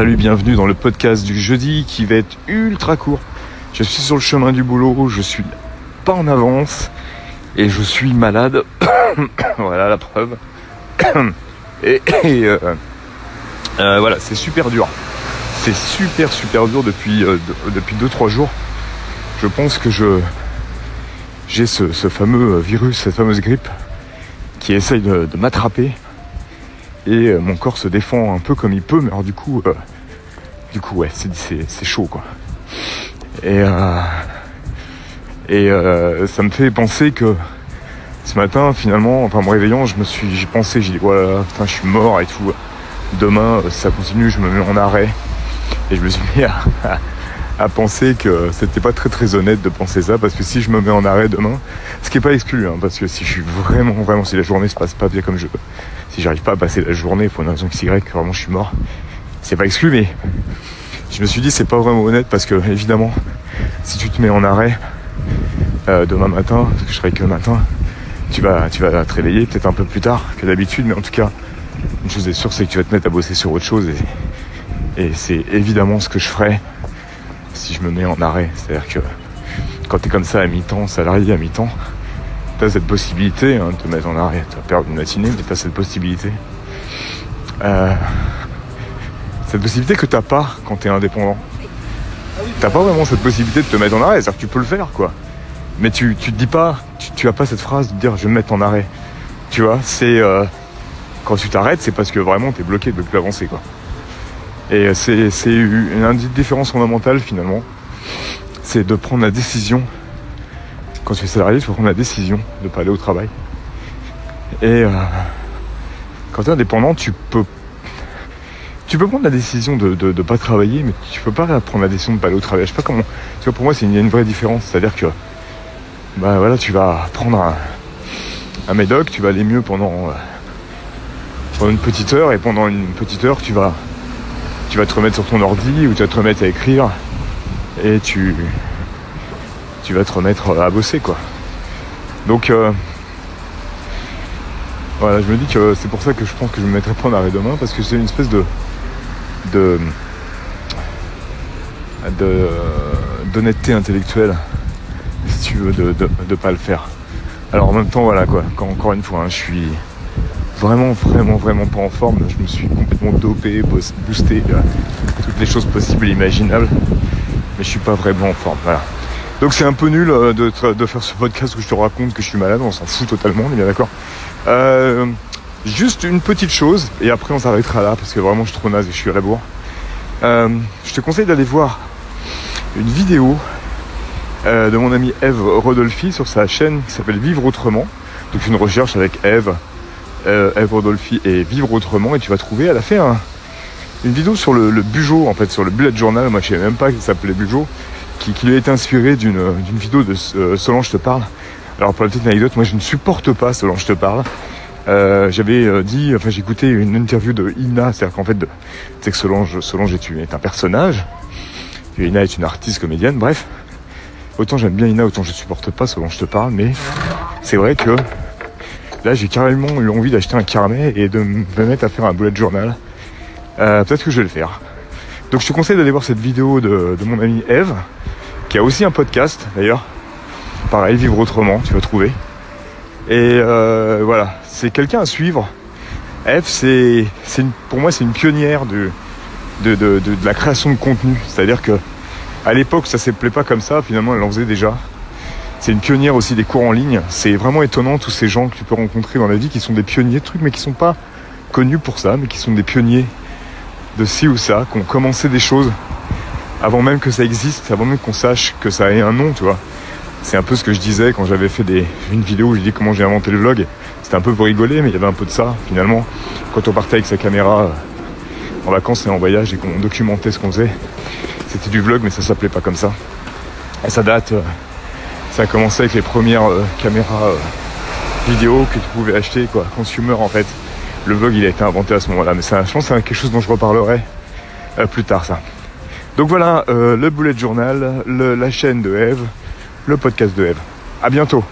Salut, bienvenue dans le podcast du jeudi qui va être ultra court. Je suis sur le chemin du boulot, je suis pas en avance et je suis malade. voilà la preuve. et, euh, euh, voilà, c'est super dur. C'est super super dur depuis euh, depuis 2-3 jours. Je pense que je j'ai ce, fameux virus, cette fameuse grippe qui essaye de m'attraper et euh, mon corps se défend un peu comme il peut, mais alors du coup, euh, du coup, ouais, c'est chaud quoi. Et euh, et ça me fait penser que ce matin, finalement, enfin, me réveillant, je me suis, j'ai pensé, j'ai dit voilà, putain, je suis mort et tout. Demain, si ça continue, je me mets en arrêt. Et je me suis mis à, à, penser que c'était pas très très honnête de penser ça, parce que si je me mets en arrêt demain, ce qui est pas exclu, hein, parce que si je suis vraiment, vraiment, si la journée se passe pas bien comme je veux, si j'arrive pas à passer la journée pour une raison XY, vraiment je suis mort. C'est pas exclu, mais je me suis dit c'est pas vraiment honnête parce que évidemment, si tu te mets en arrêt euh, demain matin, parce que je serai que le matin, tu vas, tu vas te réveiller peut-être un peu plus tard que d'habitude, mais en tout cas, une chose est sûre, c'est que tu vas te mettre à bosser sur autre chose et, et c'est évidemment ce que je ferai si je me mets en arrêt. C'est-à-dire que quand tu es comme ça à mi-temps, salarié à mi-temps, tu cette possibilité hein, de te mettre en arrêt. Tu vas perdre une matinée, mais tu as cette possibilité. Euh, cette possibilité que t'as pas quand tu es indépendant. T'as pas vraiment cette possibilité de te mettre en arrêt, c'est-à-dire que tu peux le faire, quoi. Mais tu, tu te dis pas, tu, as pas cette phrase de dire je vais me mettre en arrêt. Tu vois, c'est euh, quand tu t'arrêtes, c'est parce que vraiment tu es bloqué de plus avancer, quoi. Et c'est une différence fondamentale finalement, c'est de prendre la décision quand tu es salarié, tu peux prendre la décision de ne pas aller au travail. Et euh, quand tu es indépendant, tu peux, tu peux prendre la décision de ne pas travailler, mais tu peux pas prendre la décision de ne pas aller au travail. Je sais pas comment. Tu vois, pour moi, il y a une vraie différence. C'est-à-dire que bah, voilà, tu vas prendre un, médoc, tu vas aller mieux pendant, euh, pendant une petite heure, et pendant une petite heure, tu vas, tu vas te remettre sur ton ordi ou tu vas te remettre à écrire, et tu, tu vas te remettre à bosser quoi. Donc euh, voilà, je me dis que c'est pour ça que je pense que je me mettrai pas en arrêt demain parce que c'est une espèce de de d'honnêteté intellectuelle si tu veux de, de, pas le faire. Alors en même temps voilà quoi, quand, encore une fois hein, je suis vraiment vraiment vraiment pas en forme, je me suis complètement dopé, boosté, toutes les choses possibles et imaginables, mais je suis pas vraiment en forme. Voilà. Donc c'est un peu nul euh, de, faire ce podcast où je te raconte que je suis malade, on s'en fout totalement, on est bien d'accord. Euh, juste une petite chose, et après on s'arrêtera là, parce que vraiment je suis trop naze et je suis à la bourre. Euh, je te conseille d'aller voir une vidéo de mon ami Eve Rodolphi sur sa chaîne qui s'appelle Vivre Autrement. Donc une recherche avec Eve, Rodolphi et Vivre Autrement, et tu vas trouver, elle a fait une vidéo sur le, le Bugeot, en fait, sur le bullet journal, moi je savais même pas qu'il s'appelait Bugeot qui, lui a été inspiré d'une vidéo de euh, Solange te parle. Alors pour la petite anecdote, moi je ne supporte pas Solange te parle. Euh, j'avais euh, dit, enfin écouté une interview de Ina, c'est-à-dire qu'en fait, c'est que Solange, Solange est, est, un personnage, et Ina est une artiste comédienne, bref. Autant j'aime bien Ina, autant je supporte pas Solange te parle, mais c'est vrai que là j'ai carrément eu envie d'acheter un carnet et de me mettre à faire un bullet journal. Peut-être que je vais le faire. Donc je te conseille d'aller voir cette vidéo de, de mon ami Eve, qui a aussi un podcast d'ailleurs. Pareil, Vivre Autrement, tu vas trouver. Et euh, voilà, c'est quelqu'un à suivre. F, c'est, pour moi, c'est une pionnière de, de, de, de, la création de contenu. C'est-à-dire que à l'époque, ça ne s'appelait pas comme ça. Finalement, elle en faisait déjà. C'est une pionnière aussi des cours en ligne. C'est vraiment étonnant tous ces gens que tu peux rencontrer dans la vie qui sont des pionniers de trucs, mais qui sont pas connus pour ça, mais qui sont des pionniers de ci ou ça, qui ont commencé des choses avant même que ça existe, avant même qu'on sache que ça ait un nom, tu vois. C'est un peu ce que je disais quand j'avais fait une vidéo où je dis comment j'ai inventé le vlog. C'était un peu pour rigoler, mais il y avait un peu de ça, finalement. Quand on partait avec sa caméra euh, en vacances et en voyage et qu'on documentait ce qu'on faisait, c'était du vlog, mais ça s'appelait pas comme ça. Et ça date, euh, ça a commencé avec les premières euh, caméras vidéo que tu pouvais acheter, quoi, consumer en fait. Le vlog, il a été inventé à ce moment-là, mais ça, je pense que c'est quelque chose dont je reparlerai plus tard, ça. Donc voilà, euh, le bullet journal, la chaîne de Eve, le podcast de Eve. À bientôt